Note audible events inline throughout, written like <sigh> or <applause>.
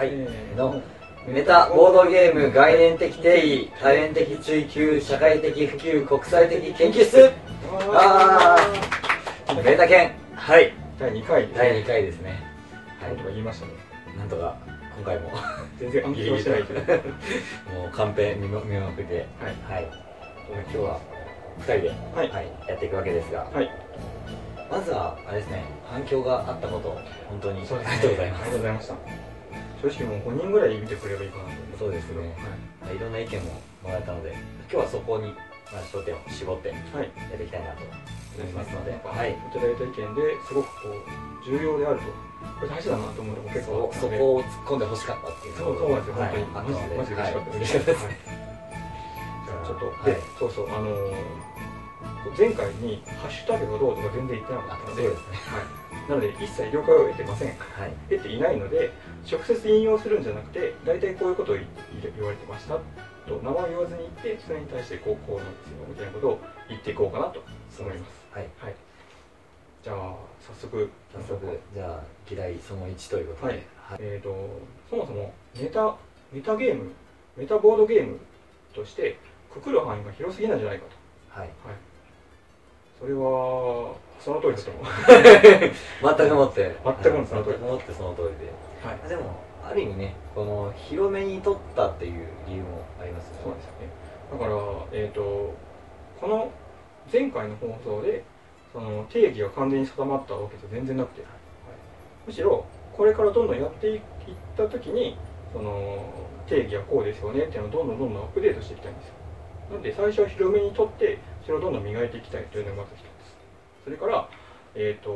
はい。えーのメタボードゲーム概念的定義多元的追求社会的普及国際的研究室。あー。メタ研はい。第2回。第2回ですね。なんとか言いましたね。なんとか今回も。全然暗記はしてないけど。<laughs> はいもうカンペ見ま見まくって。はい。今日は2人で、はい。やっていくわけですが。はい。まずはあれですね。反響があったこと本当に。そね。ありがとうございます。ありがとうございました正直もう5人ぐらい見てくれればいいかなとそうですね。はい。いろんな意見ももらえたので今日はそこに、まあ、焦点を絞ってやはい。っていきたいなと思いますので、は、はいいい。ただいた意見ですごくこう重要であると。これ大事だなと思うとこ結構そそこを突っ込んでほしかったっていうそうそうなんですよ、はい。本当に、マジマジはい嬉しかった嬉しかったです、はい。じゃあちょっと、はい。でそうそう、あのー前回にハッシュタグがどうとか全然言ってなかあったので、そうですね。はい、なので一切了解を得てません。はい。得ていないので、直接引用するんじゃなくて、大体こういうことを言言われてましたと、名前を言わずに言って、それに対してこうこうなんですよみたいなことを言っていこうかなと思います。はい。はい。じゃあ早速早速じゃあ議題その1ということで、はい。えー、とそもそもメタメタゲームメタボードゲームとしてくくる範囲が広すぎなんじゃないかと、はい。はい、それはその通りだと思う、<laughs> 全くもって。全くもってその通り。全くもってその通りで。はい、でもある意味ねこの広めに取ったっていう理由もありますよね。そうですよね。だから、えー、とこの前回の放送でその定義が完全に定まったわけじゃ全然なくて、はい。むしろこれからどんどんやっていった時にその定義はこうですよねっていうのをどんどんどんどんアップデートしていきたいんですよ。なので最初は広めにとってそれをどんどん磨いていきたいというのがまず一つ。それからえっ、と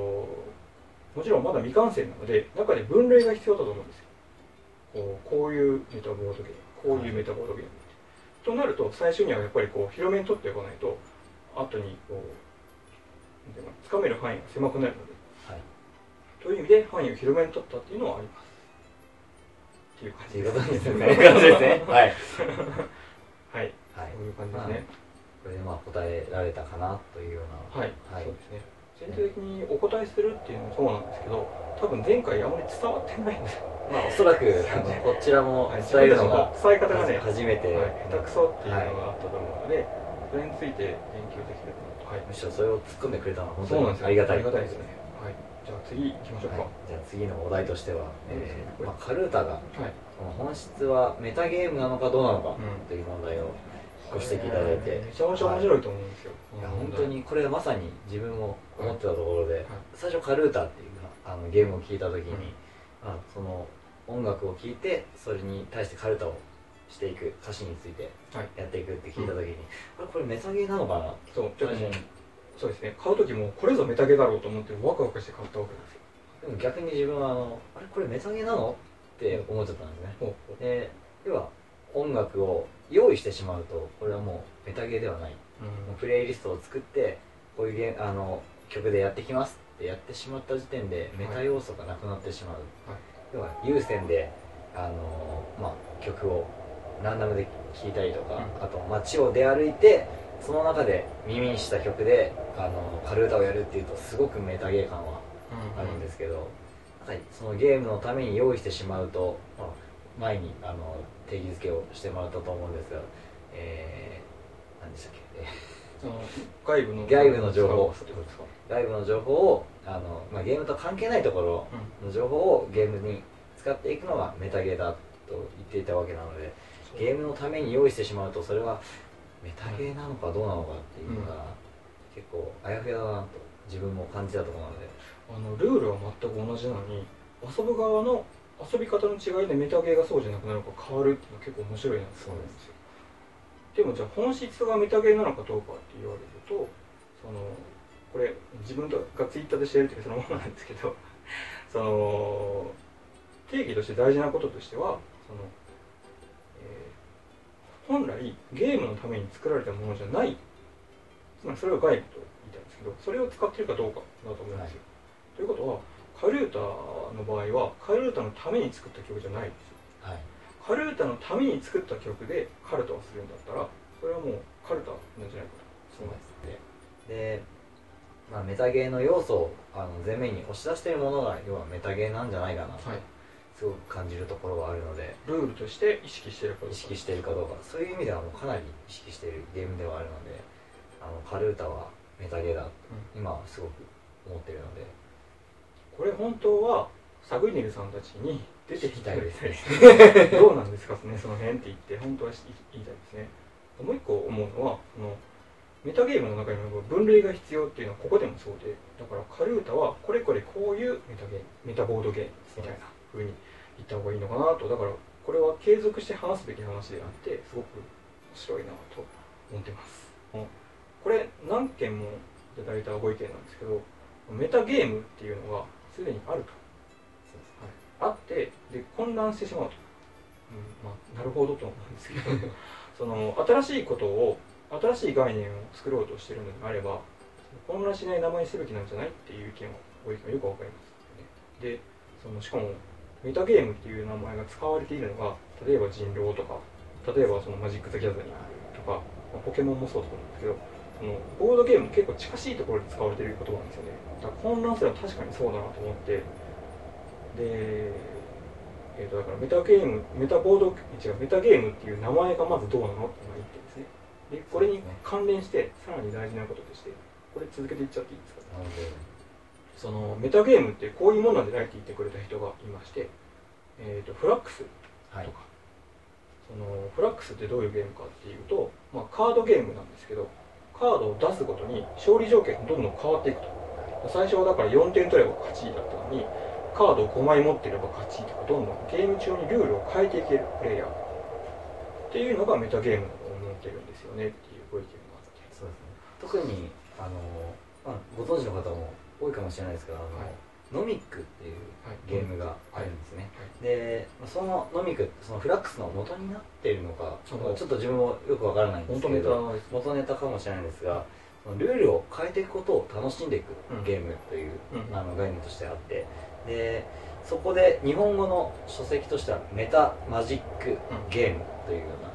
もちろんまだ未完成なので中で分類が必要だと思うんですよ。こうこういうメタボードゲームこういうメタボードゲームとなると最初にはやっぱりこう広めに取っておかないと後にこうなんていうのつかめる範囲が狭くなるので、はい。という意味で範囲を広めに取ったっていうのはあります。っていう感じっていうことですね。ですね。はい。<laughs> はい。はい。そういう感じですねこれでまあ答えられたかなというようなはい、はい。そうですね。全体的にお答えするっていうのもそうなんですけど多分前回あまり伝わってないんで。すよまあおそらくこちらもはい伝えるのが伝え方がね初めて、はい、下手くそっていうのがあったと思うので、それについて研究できればはい。むしろそれを突っ込んでくれたのは本当そうなんですよ。にありがたいありがたいですね。はい。じゃあ次行きましょうか。はい。じゃあ次のお題としては、えーまあ、カルータがはい、本質はメタゲームなのかどうなのかうん。という問題をご指摘いただいて、めちゃめちゃ面白いと思うんですよ、い。や本当にこれはまさに自分も思ってたところで、はい。最初カルータっていうあのゲームを聞いた時に、あその音楽を聴いてそれに対してカルタをしていく歌詞についてはい。やっていくって聞いた時に、あれこれメタゲーなのかな？そうちょっとそうですね。買う時もこれぞメタゲだろうと思ってワクワクして買ったわけですよ。でも逆に自分はあのあれこれメタゲーなの？って思っちゃったんですね。ほうほう。で要は音楽を用意してしまうとこれはもうメタゲーではない。もうプレイリストを作ってこういうゲーあの曲でやってきますってやってしまった時点でメタ要素がなくなってしまう、はい。要は有線であの、まあ、曲をランダムで聴いたりとか、うん。あと街を出歩いてその中で耳にした曲であのカルータをやるっていうとすごくメタゲー感はあるんですけど、はい、そのゲームのために用意してしまうと、まあ前にあの定義づけをしてもらったと思うんですが、えー、何でしたっけ、え外部の外部の情報。外部の情報をあの、まあ、ゲームと関係ないところの情報をゲームに使っていくのがメタゲーだと言っていたわけなのでゲームのために用意してしまうとそれはメタゲーなのかどうなのかっていうのが、結構あやふやだなと自分も感じたところなので。あのルールは全く同じなのに遊ぶ側の遊び方の違いでメタゲーがそうじゃなくなるか変わるっていうのは結構面白いなと思うんですよ。でもじゃあ本質がメタゲーなのかどうかって言われるとそのこれ自分がツイッターでしてるっていうそのものなんですけどその定義として大事なこととしてはその、えー本来ゲームのために作られたものじゃない。つまりそれは外部と言いたいんですけどそれを使ってるかどうかだと思うんですよ、といの場合はカルータのために作った曲じゃないんですよ。はい。カルータのために作った曲でカルタをするんだったらそれはもうカルタなんじゃないかとそうです。ねで、まあ、メタゲーの要素をあの前面に押し出しているものが要はメタゲーなんじゃないかなと、はい。すごく感じるところはあるのでルールとして意識してるかどうか。意識しているかどうか。そういう意味ではもうかなり意識しているゲームではあるのであのカルータはメタゲーだとうん今はすごく思ってるので。これ本当はサグイネルさんたちに出てきたいですねどうなんですかねその辺って言って本当は言いたいですね。もう一個思うのはそのメタゲームの中にも分類が必要っていうのはここでもそうでだからカルータはこれこれこういうメタゲームメタボードゲームみたいな風に言った方がいいのかなと。だからこれは継続して話すべき話であってすごく面白いなと思ってます。これ何件もいただいたご意見なんですけどメタゲームっていうのがすでにあると、あってで混乱してしまうと、うんまあ、なるほどと思うんですけど。<laughs> その新しいことを新しい概念を作ろうとしているのであれば混乱しない名前にすべきなんじゃないっていう意見はご意見はよくわかりますでそのしかもメタゲームっていう名前が使われているのが例えば人狼とか例えばそのマジック・ザ・ギャザリングとか、まあポケモンもそうだと思うんですけどそのボードゲーム結構近しいところで使われている言葉なんですよね。だから混乱するのは確かにそうだなと思ってで、えー、とだからメタゲームメタボード違うメタゲームっていう名前がまずどうなのっていうのが一点ですね。でこれに関連してさらに大事なこととしてこれ続けていっちゃっていいですかなのでそのメタゲームってこういうものなんじゃないって言ってくれた人がいまして、えー、とフラックスとか、はい。そのフラックスってどういうゲームかっていうと、まあ、カードゲームなんですけどカードを出すごとに勝利条件がどんどん変わっていくと。最初はだから4点取れば勝ちだったのにカードを5枚持ってれば勝ちとかどんどんゲーム中にルールを変えていけるプレイヤーっていうのがメタゲームだと思ってるんですよねっていうご意見があって。そうですね特にあの、まあ、ご存知の方も多いかもしれないですけどあの、はいノミックっていうはいゲームがあるんですね、はいでまあそのノミックそのフラックスの元になっているのかちょっと自分もよくわからないんですけど元ネタかもしれないんですがルールを変えていくことを楽しんでいくうんゲームという、うん。あの概念としてあってでそこで日本語の書籍としてはメタマジックゲームというような、はい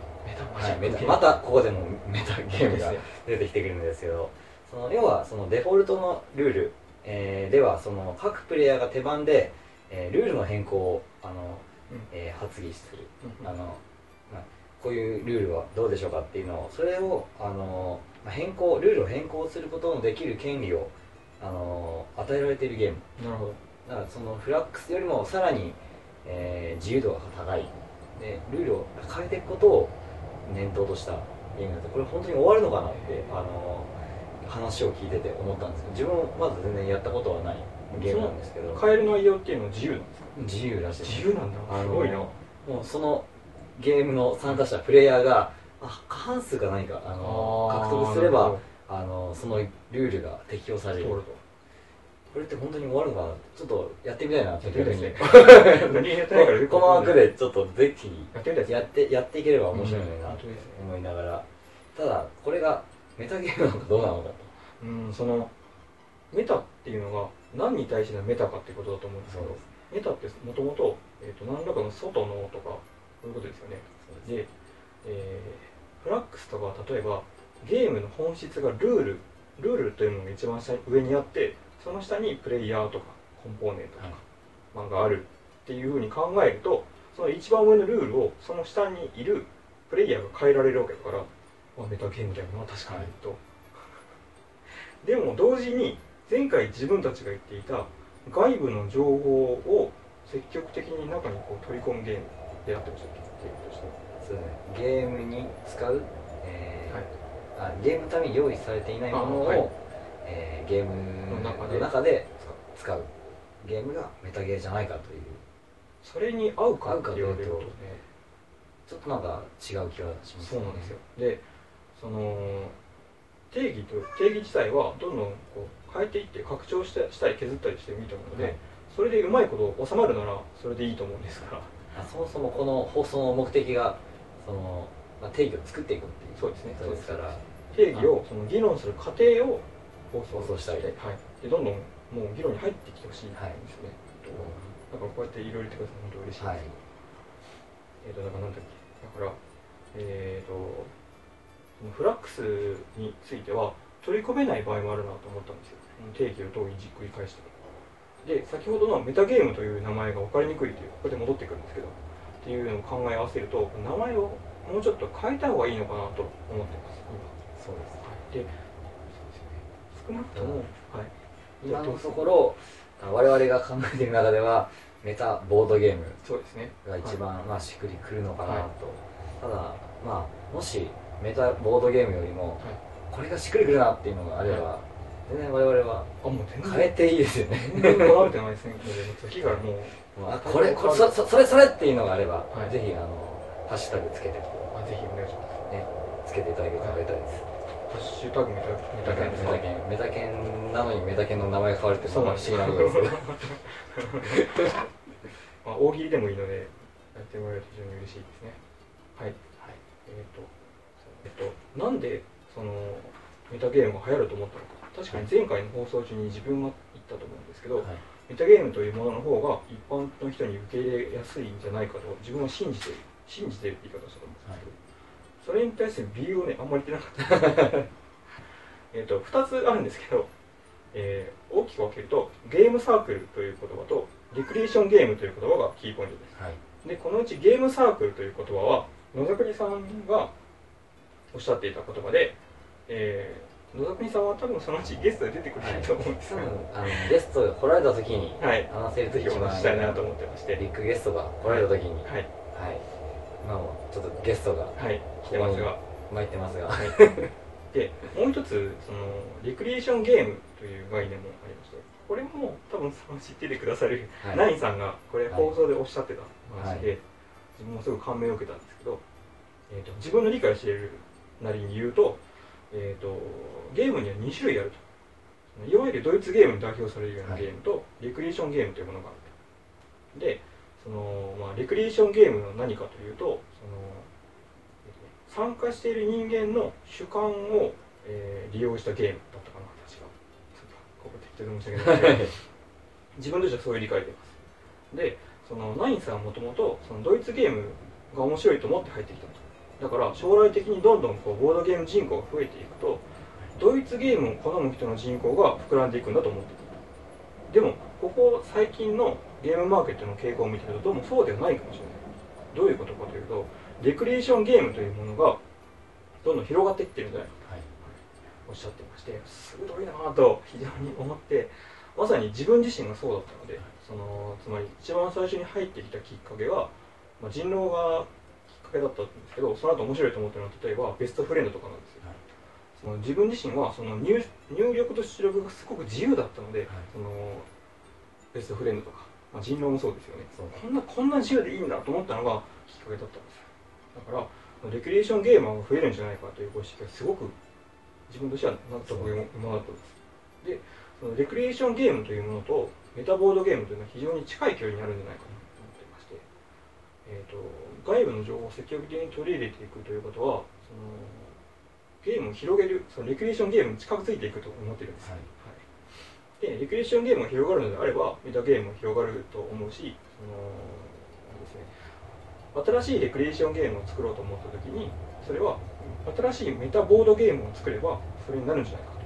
またここでもメタゲームが出てきてくるんですけどその要はそのデフォルトのルール、えーではその各プレイヤーが手番で、えールールの変更をあの、うん。えー発議する。うん。あの、まあ、こういうルールはどうでしょうかっていうのをそれをあの、まあ、変更ルールを変更することのできる権利をあの与えられているゲーム。なるほどだからそのフラックスよりもさらに、えー自由度が高い。でルールを変えていくことを念頭としたゲームだとこれ本当に終わるのかなってあの話を聞いてて思ったんですけど自分もまず全然やったことはないゲームなんですけど。変える内容っていうのは自由なんですか？自由らしい。自由なんだ。すごいな。もうそのゲームの参加者プレイヤーがあ過半数か何かあの獲得すればあのそのルールが適用される通るとこれって本当に終わるのかな？ちょっとやってみたいなってこの枠でちょっとぜひやってやってやっていければ面白いなと思いながら。ただこれがメタゲームなのかどうなのかと。うんそのメタっていうのが何に対してのメタかっていうことだと思うんですけどメタってもともと何らかの外のとかそういうことですよね。でえーフラックスとか例えばゲームの本質がルールルールというのが一番上にあってその下にプレイヤーとかコンポーネントとか、はい。まあがあるっていうふうに考えるとその一番上のルールをその下にいるプレイヤーが変えられるわけだから、まあ、メタゲームだよな確かにと、<laughs> でも同時に前回自分たちが言っていた外部の情報を積極的に中にこう取り込むゲームでやってましたっけ？ゲームとしてそうね。ゲームに使う、えーあゲームのために用意されていないものを、あはいえーゲームのの中で。使う。ゲームがメタゲーじゃないかという。それに合うかって言われると。ねちょっとなんか違う気はしますそうなんですよ。でその定義と定義自体はどんどんこう変えていって拡張したしたり削ったりしてもいいと思うので、はい。それでうまいこと収まるならそれでいいと思うんですがあそもそもこの放送の目的がその、まあ、定義を作っていくっていう。そうですね。ことですから。定義をその議論する過程を放送したいはい、でどんどんもう議論に入ってきてほしいんですはい。ね、だからこうやっていろいろ言ってください本当嬉しいです、はい。えっ、とだからなんだっけ。だからえっ、とそのフラックスについては取り込めない場合もあるなと思ったんですよ。定義をどういじくり返しても。で先ほどのメタゲームという名前が分かりにくいというここで戻ってくるんですけどっていうのを考え合わせると名前をもうちょっと変えた方がいいのかなと思ってます。そうです。今で少なくとも、はい今のところ我々が考えている中ではメタボードゲームそうですね。が一番、はいまあしっくりくるのかなと、はい。ただまあもしメタボードゲームよりも、これがしっくりくるなっていうのがあれば、は全然我々はあもう全然。変えていいですよね。全然こだわれてないですね。ので次からもうもう <laughs> あこれこれそそそれそれっていうのがあれば、はい。ぜひあのハッシュタグつけてあぜひお願いします。ねつけていただけるとありがたいです、ハッシュタグメタメタメタケンメタケンなのにメタケンの名前が変わるってそんな不思議なことですけどまあ、大喜利でもいいのでやってもらえると非常に嬉しいですね。はい、えっ、とえっ、となんでそのメタゲームが流行ると思ったのか。確かに前回の放送中に自分が言ったと思うんですけど、はい。メタゲームというものの方が一般の人に受け入れやすいんじゃないかと自分は信じている信じているって言い方をしたと思うんですけど、それに対する理由をねあんまり言ってなかった。<laughs> えっと2つあるんですけど、えー大きく分けるとゲームサークルという言葉とレクリエーションゲームという言葉がキーポイントです。はい。でこのうちゲームサークルという言葉は野崎さんがおっしゃっていた言葉で、えー野崎さんは多分そのうちゲストで出てくれると思うんですけど、ゲストが来られた時にはい。話せるとぜひお一番話ししたいなと思ってまして。ビッグゲストが来られた時に。はい、はい今もちょっとゲストがはい来てますが。参ってますが、はい、<laughs> でもう一つそのレクリエーションゲームという概念もありましてこれも多分知っててくださる、はい。ナインさんがこれはい放送でおっしゃってた話で、はい。自分もすごく感銘を受けたんですけど、えー、と自分の理解しているなりに言うと,、えー、とゲームには2種類あると。いわゆるドイツゲームに代表されるようなゲームと、レクリエーションゲームというものがあると。でその、まあ、レクリエーションゲームの何かというとその参加している人間の主観を、えー利用したゲームだったかな確か。ちょっとここ適当で申し訳ない。けど自分としてはそういう理解でます。でそのナインさんはもともとドイツゲームが面白いと思って入ってきたとだから将来的にどんどんこうボードゲーム人口が増えていくとドイツゲームを好む人の人口が膨らんでいくんだと思ってた。でもここ最近のゲームマーケットの傾向を見てるとどうもそうではないかもしれない。どういうことかというとレクリエーションゲームというものがどんどん広がっていってるんじゃないかはいおっしゃってまして鋭いなぁと非常に思ってまさに自分自身がそうだったのでそのつまり一番最初に入ってきたきっかけが、まあ、人狼がきっかけだったんですけどその後面白いと思ったのは例えばベストフレンドとかなんですよ、はい。その自分自身はその入入力と出力がすごく自由だったので、はい。そのベストフレンドとか、まあ、人狼もそうですよね。こんなこんな自由でいいんだと思ったのがきっかけだったんですよ。だからレクリエーションゲーマーが増えるんじゃないかというご指摘がすごく自分としては納得が今だったんです。でそのレクリエーションゲームというものとメタボードゲームというのは非常に近い距離にあるんじゃないかなと思っていまして、えー、と外部の情報を積極的に取り入れていくということはそのゲームを広げるそのレクリエーションゲームに近づいていくと思ってるんです、はい。でレクリエーションゲームが広がるのであればメタゲームも広がると思うしそのですね新しいレクリエーションゲームを作ろうと思った時にそれは新しいメタボードゲームを作ればそれになるんじゃないかと。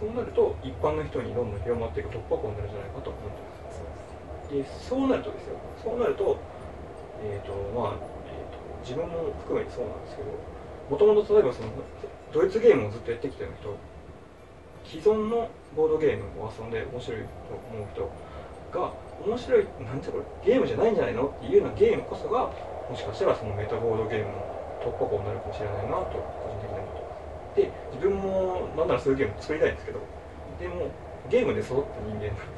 そうなると一般の人にどんどん広まっていく突破口になるんじゃないかと思ってます。でそうなるとですよ。そうなるとえっ、とまあ、えーと自分も含めてそうなんですけどもともと例えばそのドイツゲームをずっとやってきたような人既存のボードゲームを遊んで面白いと思う人が面白いなんてこれゲームじゃないんじゃないのっていうようなゲームこそがもしかしたらそのメタボードゲームの突破口になるかもしれないなと個人的に思ってで自分もなんならそういうゲーム作りたいんですけどでもゲームで育った人間なん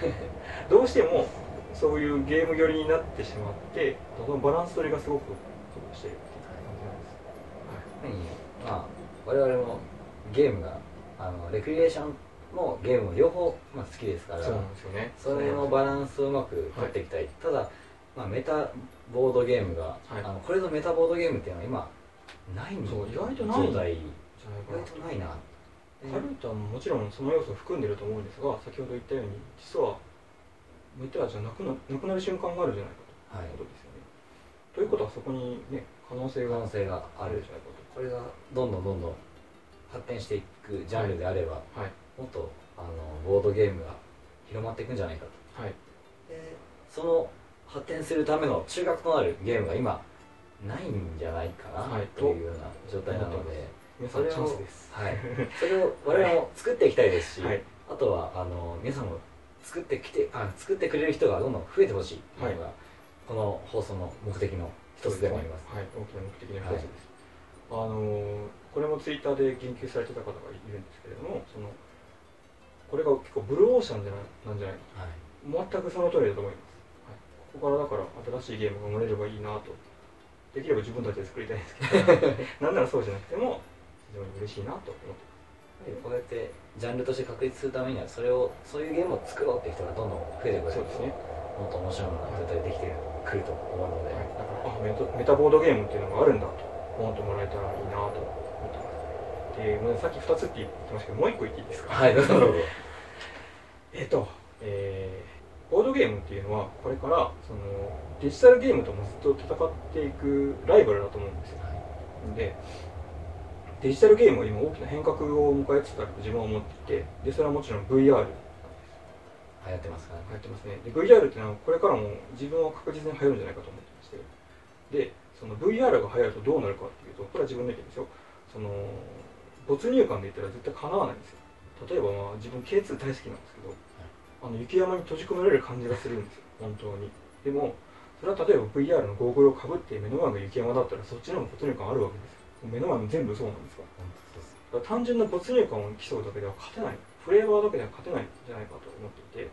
でどうしてもそういうゲーム寄りになってしまってそのバランス取りがすごく苦労しているっていう感じなんです、まあ我々もゲームがあのレクリエーションもゲームも両方、まあ、好きですから。そうなんですよね。それのバランスをうまく取っていきたい、ただ、まあ、メタボードゲームが、はい。あのこれぞメタボードゲームっていうのは今ないんそう意外とない。状態。意じゃないかな外とないなカルタももちろんその要素を含んでると思うんですが先ほど言ったように実はメタじゃなくななくなる瞬間があるんじゃないかはい。ということですよね、ということはそこにね可能性が可能性がある。じゃないかこれがどんどんどんどん発展していくジャンルであれば、とはいもっとあのボードゲームが広まっていくんじゃないかと。はい。でその発展するための中核となるゲームが今ないんじゃないかな、はい。というような状態なので皆さんチそれをャンスです。はい、それを我々も作っていきたいですし、はい。あとはあの皆さんも作ってきてあ作ってくれる人がどんどん増えてほしいというのが、この放送の目的の一つでもあります。はい、大きな目的の一つです、あのーこれもツイッターで言及されてた方がいるんですけれどもそのこれが結構ブルーオーシャンじゃないなんじゃない？かはい。全くその通りだと思います、はい、ここからだから新しいゲームが生まれればいいなと。できれば自分たちで作りたいんですけど。<laughs> なんならそうじゃなくても非常に嬉しいなと思って。でこうやってジャンルとして確立するためにはそれをそういうゲームを作ろうっていう人がどんどん増えてくるそうですね。もっと面白いものが絶対できてくると思うので、はい、だからあメタメタボードゲームっていうのがあるんだと思ってもらえたらいいなと思ってますでもうさっき2つって言ってましたけどもう1個言っていいですか？はいどうぞ。ど <laughs> えっと、えー、ボードゲームっていうのはこれからそのデジタルゲームともずっと戦っていくライバルだと思うんですよ。でデジタルゲームは今大きな変革を迎えつつあると自分は思っていてでそれはもちろん VR 流行ってますからね。流行ってますね。で VR っていうのはこれからも自分は確実に流行るんじゃないかと思ってまして。でその VR が流行るとどうなるかっていうとこれは自分の意見ですよ。その没入感で言ったら絶対かなわないんですよ。例えばまあ自分 K2 大好きなんですけど、あの雪山に閉じ込められる感じがするんですよ。本当に。でもそれは例えば VR のゴーグルをかぶって目の前が雪山だったらそっちの方が没入感あるわけですよ。目の前も全部そうなんですかから単純な没入感を競うだけでは勝てない。フレーバーだけでは勝てないんじゃないかと思っていて。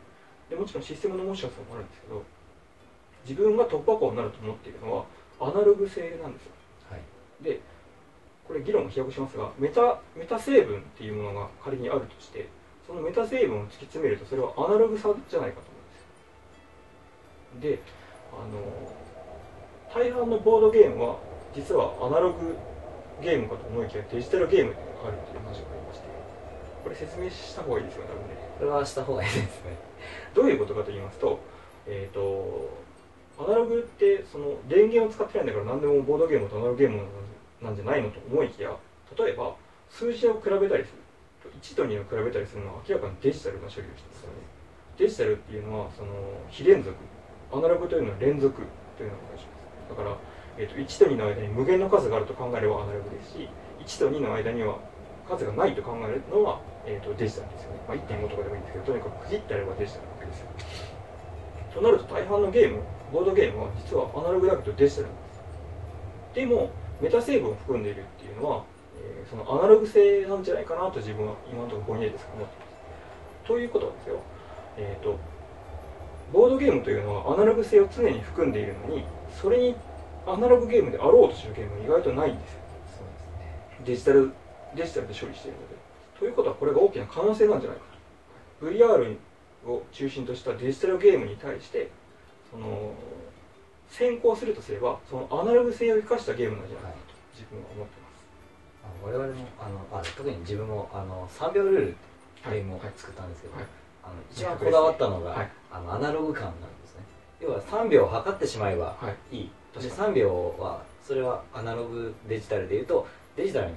でもちろんシステムの面白さもあるんですけど自分が突破口になると思っているのはアナログ性なんですよ。はい。でこれ議論を飛躍しますがメタメタ成分っていうものが仮にあるとしてそのメタ成分を突き詰めるとそれはアナログさじゃないかと思うんです。よであの大半のボードゲームは実はアナログゲームかと思いきやデジタルゲームであるっていう話がありましてこれ説明した方がいいですよね多分ね。これはした方がいいですね。どういうことかと言いますと、えー、とアナログってその電源を使ってないんだから何でもボードゲームとアナログゲームなんじゃないのと思いきや例えば数字を比べたりする。1と2を比べたりするのは明らかにデジタルな処理をしてますよね。デジタルっていうのはその非連続。アナログというのは連続というのをお願いします。だから、えー、と1と2の間に無限の数があると考えればアナログですし1と2の間には数がないと考えるのは、えー、とデジタルですよね、まあ、1.5とかでもいいんですけどとにかく区切ってあればデジタルなわけですよ。となると大半のゲームボードゲームは実はアナログだけどデジタルなんです。でもメタ成分を含んでいるっていうのは、えーそのアナログ性なんじゃないかなと自分は今のところぼんやりですが思っていますということはですよ。えっ、とボードゲームというのはアナログ性を常に含んでいるのにそれにアナログゲームであろうとするゲームは意外とないんですよ。そうですねデジタルデジタルで処理しているので。ということはこれが大きな可能性なんじゃないかと。VR を中心としたデジタルゲームに対してその先行するとすればそのアナログ性を生かしたゲームなんじゃないかと自分は思ってます。あ我々もあのあ特に自分もあの3秒ルールっていうゲームをはい。作ったんですけど、はい。あの一番こだわったのが、はい。あのアナログ感なんですね。要は3秒測ってしまえばはい。いい、で確か3秒はそれはアナログデジタルでいうとデジタルに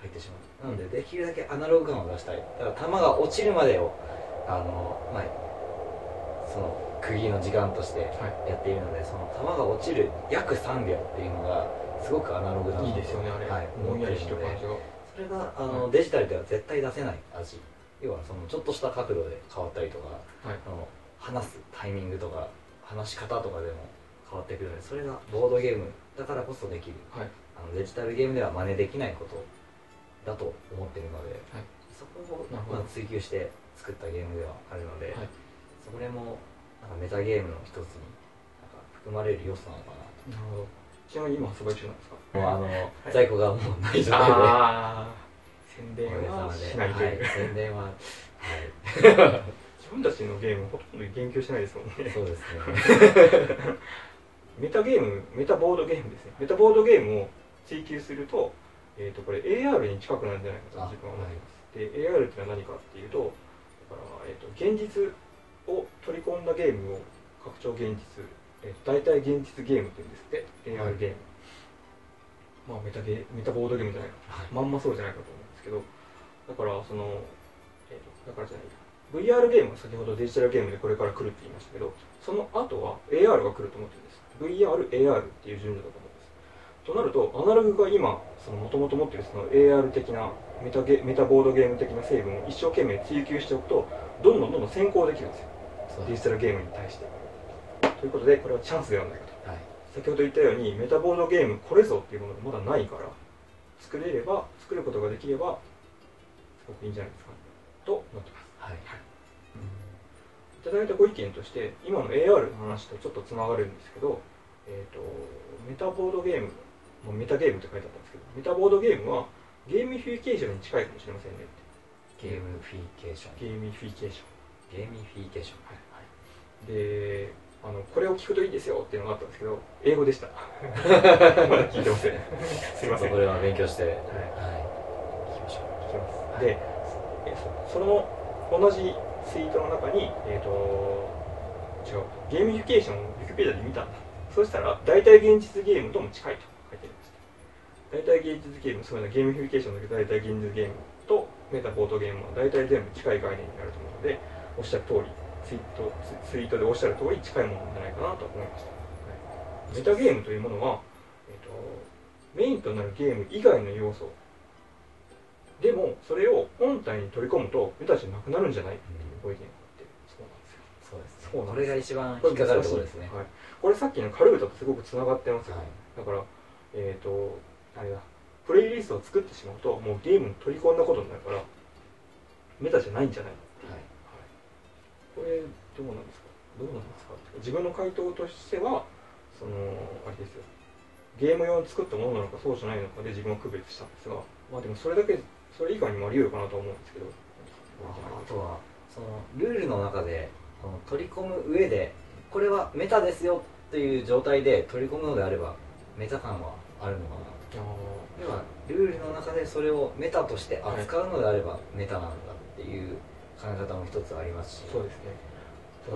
入ってしまう。なのでできるだけアナログ感を出したい。だから球が落ちるまでをあの、まあ、その区切りの時間としてはやっているのでその球が落ちる約3秒っていうのがすごくアナログなのいいですよねあれ、はい、ぼんやりしてる感じが。それがあの、はい。デジタルでは絶対出せない味。要はそのちょっとした角度で変わったりとかはい。あの話すタイミングとか話し方とかでも変わってくるのでそれがボードゲームだからこそできる。はい。あのデジタルゲームでは真似できないことだと思ってるので、はい。そこを、まあ、追求して作ったゲームではあるので、はい。それもなんかメタゲームの一つに含まれる要素なのかななるほど。ちなみに今発売中なんですか？と、もうあの、い。在庫がもうない状態で。宣伝はしないという、はい、宣伝は、はい、<laughs> 自分たちのゲームほとんど言及してないですもんね。そうですね。メタゲームメタボードゲームですね。メタボードゲームを追求すると,、えー、とこれ AR に近くなるんじゃないかと自分は思ってます、で AR ってのは何かっていうとだから、えー、と現実を取り込んだゲームを拡張現実、えー、と大体現実ゲームって言うんですって AR ゲーム、まあメタゲーメタボードゲームじゃないかはい。まんまそうじゃないかと思うんですけどだからその、えー、とだからじゃない VR ゲームは先ほどデジタルゲームでこれから来るって言いましたけどその後は AR が来ると思ってるんです。VRAR っていう順序だと思うんです。となるとアナログが今もともと持ってるその AR 的なメタゲメタボードゲーム的な成分を一生懸命追求しておくとどんどんどんどん先行できるんですよデジタルゲームに対して。ということでこれはチャンスではないかと、はい、先ほど言ったようにメタボードゲームこれぞっていうものがまだないから作れれば作ることができればすごくいいんじゃないですか。と思ってます、はい。はい。いただいたご意見として今の AR の話とちょっとつながるんですけど、えーと、メタボードゲームメタゲームって書いてあったんですけどメタボードゲームはゲーミフィケーションに近いかもしれませんねゲーミフィケーション。ゲーミフィケーションゲーミフィケーション。はい。であのこれを聞くといいですよっていうのがあったんですけど英語でした。<laughs> まだ聞いてません。すいません。これは勉強してはい、はい、聞きましょう。聞きます、はい、でその同じツイートの中にえっ、ー、と違うゲーミフィケーションをウィキペディアで見た。んだそしたら代替現実ゲームとも近いと。書いてありました。代替現実ゲームそういうのゲーミフィケーションだけど代替現実ゲームとメタボードゲームは大体全部近い概念になると思うのでおっしゃる通りツイートツイートでおっしゃる通り近いものじゃないかなと思いました、はい、メタゲームというものは、えーと、メインとなるゲーム以外の要素でもそれを本体に取り込むとメタじゃなくなるんじゃないっていうご意見があってそうなんですよ。そうです。そうこれが一番引っかかるところですね、はい、これさっきのカルータとすごくつながってますよ、はい、だからえっ、ー、とあれだ。プレイリストを作ってしまうともうゲームに取り込んだことになるからメタじゃないんじゃないこれどうなんですか？どうなんですか？自分の回答としてはそのあれですよ。ゲーム用に作ったものなのかそうじゃないのかで自分は区別したんですがまあでもそれだけそれ以外にもあり得るかなと思うんですけど。あとはそのルールの中でこの取り込む上でこれはメタですよという状態で取り込むのであればメタ感はあるのかなではルールの中でそれをメタとして扱うのであればメタなんだっていう考え方も一つありますし。そうですね。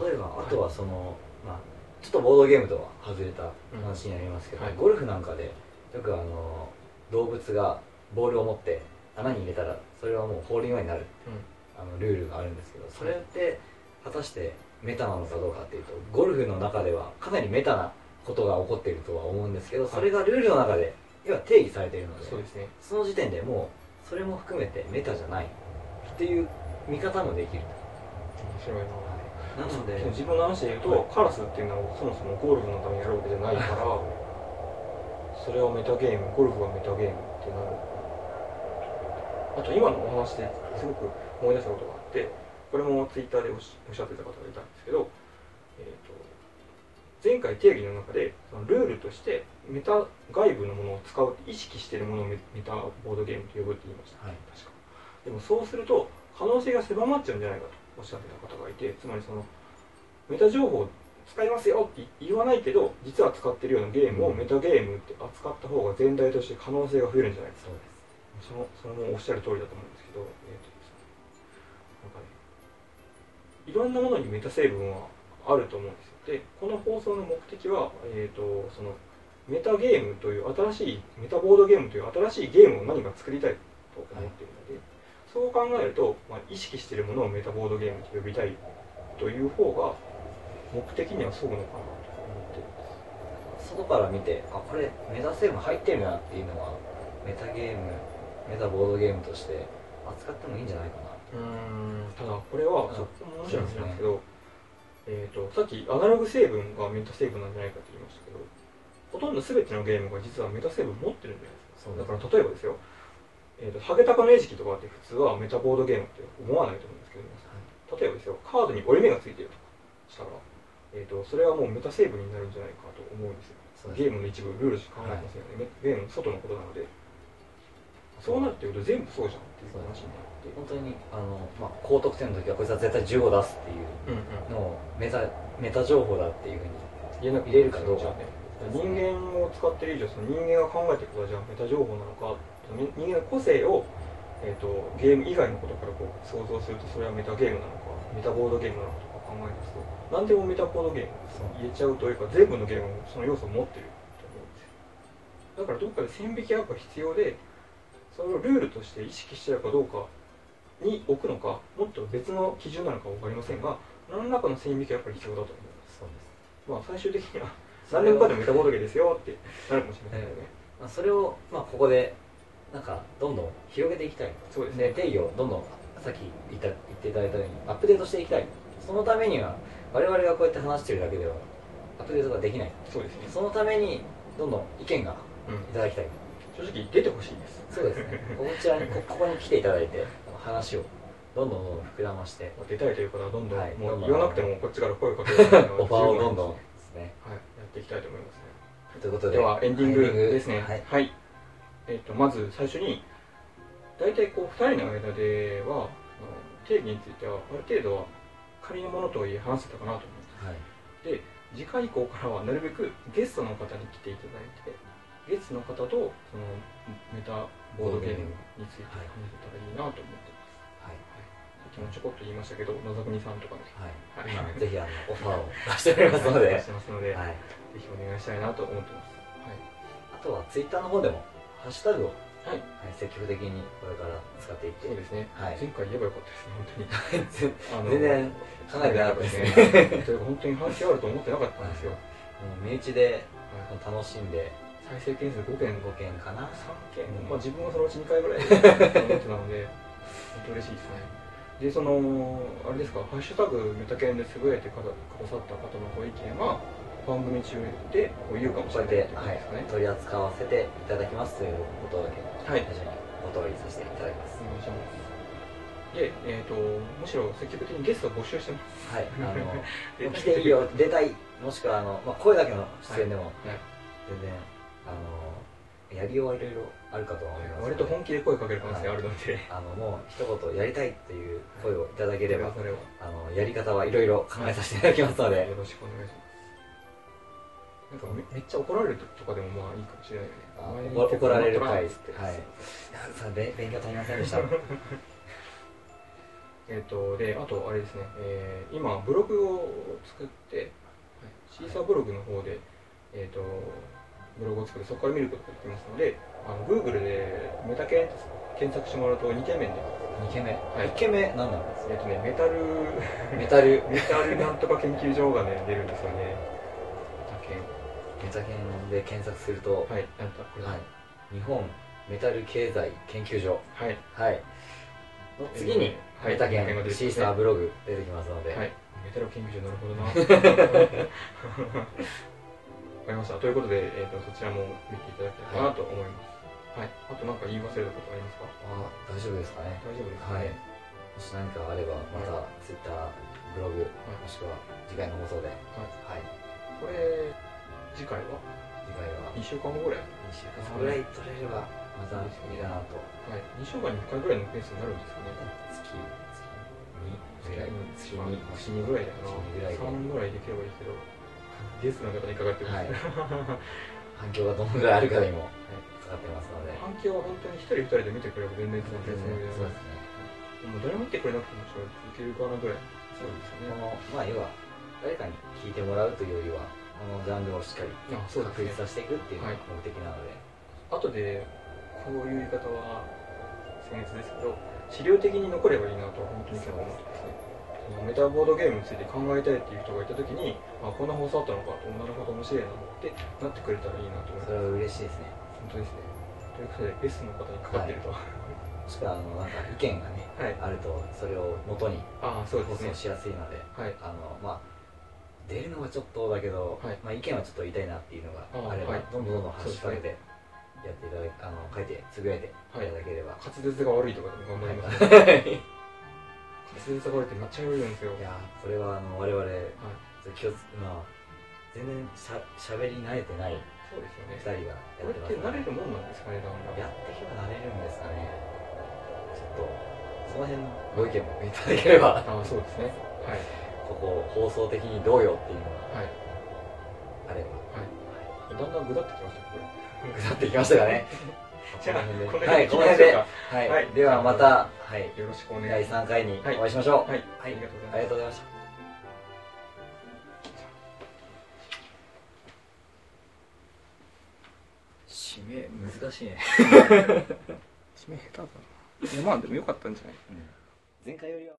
例えばあとはその、まあ、ちょっとボードゲームとは外れた話になりますけど、うんはい、ゴルフなんかでよくあの動物がボールを持って穴に入れたらそれはもうホールインワンになる、うん、あのルールがあるんですけどそれって果たしてメタなのかどうかっていうとゴルフの中ではかなりメタなことが起こっているとは思うんですけどそれがルールの中で要は定義されているのでそうです、ね、その時点でもうそれも含めてメタじゃないっていう見方もできる。面白いな。なので自分の話で言うと、はい、カラスっていうのはそもそもゴルフのためにやるわけじゃないからそれはメタゲームゴルフはメタゲームってなる。あと今のお話ですごく思い出したことがあってこれもツイッターでおっしゃってた方がいたんですけど、えーと、前回定義の中でルールとしてメタ外部のものを使う意識しているものをメタボードゲームと呼ぶって言いました、はい、確か。でもそうすると可能性が狭まっちゃうんじゃないかとおっしゃってた方がいてつまりそのメタ情報を使いますよって言わないけど実は使ってるようなゲームをメタゲームって扱った方が全体として可能性が増えるんじゃないですか。そのそのおっしゃる通りだと思うんですけど、えーとなんかね、いろんなものにメタ成分はあると思うんですよ。でこの放送の目的は、えーと、そのメタゲームという新しいメタボードゲームという新しいゲームを何か作りたいと思っているので、はいそう考えると、まあ、意識しているものをメタボードゲームと呼びたいという方が目的にはそぐのかなと思ってるんです。外から見てあこれメタセーブ入ってるなっていうのはメタゲームメタボードゲームとして扱ってもいいんじゃないかな。うんただこれはそこも面白いんですけど、えーと、さっきアナログ成分がメタ成分なんじゃないかって言いましたけどほとんど全てのゲームが実はメタ成分持ってるんじゃないですか。だから例えばですよえーと、ハゲタカの餌食とかって普通はメタボードゲームって思わないと思うんですけど、はい、例えばですよカードに折れ目がついてるとかしたら、えーと、それはもうメタ成分になるんじゃないかと思うんですよ。ゲームの一部ルールしか考えてませんよね、はい、ゲームの外のことなので。そうなるっていうと全部そうじゃんっていう話になって。本当にあの、まあ、高得点の時はこいつは絶対15出すっていうのをメタ,、メタ情報だっていうふうに入れるかどうか、ね、人間を使ってる以上その人間が考えてることはじゃあメタ情報なのか人間の個性を、えーと、ゲーム以外のことからこう想像するとそれはメタゲームなのかメタボードゲームなのかとか考えますと何でもメタボードゲーム言えちゃうというか全部のゲームもその要素を持ってると思うんですよ。だからどっかで線引き合うが必要でそれをルールとして意識してるかどうかに置くのかもっと別の基準なのか分かりませんが何らかの線引きはやっぱり必要だと思いますそうです。まあ最終的には何でもかんでもメタボードゲーですよってなるかもしれませんよね、まあ、それを、まあ、ここでなんかどんどん広げていきたいそうですね。で定義をどんどんさっき言った言っていただいたようにアップデートしていきたい。そのためには我々がこうやって話してるだけではアップデートができない。そうですね。そのためにどんどん意見がいうん。ただきたい。正直出てほしいです。そうですね。こちらにこここに来ていただいて話をどんどんどんどん膨らましてまあ出たいという方はどんどん、はいもどんどんう言わなくてもこっちから声をかけるオファーをどんどんですね。はい、やっていきたいと思いますね。ということでではエンディングですね。はい。はい、えっ、とまず最初に大体こう2人の間では定義についてはある程度は仮のものとはいえ話せたかなと思います。はい。で次回以降からはなるべくゲストの方に来ていただいてゲストの方とそのメタボードゲームについて話せたらいいなと思ってます、はい。さっきもちょこっと言いましたけど野沢国さんとかねはい、はい。今ぜひあのオファーを出しておりますので、<laughs> 出してますので、はい、ぜひお願いしたいなと思ってます。はい。あとはツイッターの方でもハッシュタグを、はい。はい、積極的にこれから使っていって。そうですね、はい。前回言えばよかったですね。本当に全然考えてなかったですね。ねというか本当に反響あると思ってなかったんですよ、<laughs> もう身内ではい楽しんで。再生件数5件。5件。かな3件、うんまあ、自分はそのうち2回ぐらいと思ってたので本当嬉しいですね。でそのあれですか「ハッシュタグメタケン」でつぶやいてくださった方のご意見は番組中でこう言うかもしこうれやって、はい取り扱わせていただきますということだけはい。最初にご通りさせていただきます、お願いします。で、えー、とむしろ積極的にゲストを募集してます。はい。あ出の <laughs> 来ていいよ出たいもしくはあの、まあ、声だけの出演でもはい。全然あのやりようはいろいろあるかとは思います割と本気で声かける可能性あるので、あのもう一言やりたいという声をいただければ、それは。あのやり方はいろいろ考えさせていただきますので、よろしくお願いしますなんかめめっちゃ怒られるとかでもまあいいかもしれないよね。怒怒られる回ってはい。<laughs> 勉勉強足りませんでした。<laughs> えっ、とであとあれですね、えー今ブログを作って、はい、シーサーブログの方でえっ、とブログを作ってそこから見ることができますのであの Google でメタ検索してもらうと2件目で。2軒目、はい。1軒目何なんですえっ、とねメタルメタル。<laughs> メタルなんとか研究所がね出るんですよねメタケンで検索すると、はいなんかこれ。はい。日本メタル経済研究所。はい。はい。の次に、えーはいメタケメタケンが出てきますねンシーサーブログ出てきますので、はい、メタル研究所なるほどな。<laughs> わかりました。ということで、えー、とそちらも見ていただきたいかなと思います。はい。あと何か言い忘れたことありますか？あ大丈夫ですかね。大丈夫ですかはい。ね。もし何かあればまた Twitter ブログ、もしくは次回の放送で。はい。はい。これ、次回は？次回は。2週間後ぐらい？2週間ぐらい取れればまたいいかなと。はい。2週間に1回ぐらいのペースになるんですかね？月月2ぐらい月まあ2 4、2ぐらいだよな。月2ぐらいで。3ぐらいできればいいけど、ゲストの方にかかってます。はい。<laughs> 反響がどのぐらいあるかにもかかってますので。反響は本当に1人2人で見てくれば全然全然。そうですね。もう誰も見てくれなくてもそれ続けるかなぐらい。そうですこのまあ要は誰かに聞いてもらうというよりはこのジャンルをしっかり確立させていくっていうのがはい目的なので、後でこういう言い方は僭越ですけど資料的に残ればいいなと本当に今日思ってますね。メタボードゲームについて考えたいっていう人がいた時にあこんな放送あったのかとなるほど面白いなってなってくれたらいいなと思いますそれは嬉しいですね。本当ですね。ということでゲストの方にかかってると、もしくはあのなんか意見がねはい、あるとそれを元にああそう放ですね。送しやすいのではい。あのまあ出るのはちょっとだけど、はい。まあ、意見はちょっと言いたいなっていうのがああれば、はい。どんどんどんどんハッシュタグでやっていただきあの書いてつぶやいてい。ただければ、滑舌が悪いとかでも頑張ります、はい。滑舌が悪いってめっちゃ言うんですよ。いやそれはあの我々はい。気をつまあ全然しゃしゃべり慣れてないそうですよね。2人がこれって慣れるもんなんですかねだんだん。やっていけば慣れるんですかね。ちょっとその辺のご意見もいただければ。ああそうですね。はいここ放送的にどうよっていうのがはい。あれば。だんだんぐだってきましたこれ。<laughs> ぐだってきましたかね。<laughs> じゃあこの辺で。はいこの辺で。はい、はい。ではまたはい。よろしくお願い第します。3回にお会いしましょう。はい、はい。ありがとうございました締め難しいね、<laughs> 締め下手だな。いやまあでもよかったんじゃない？うん。前回よりは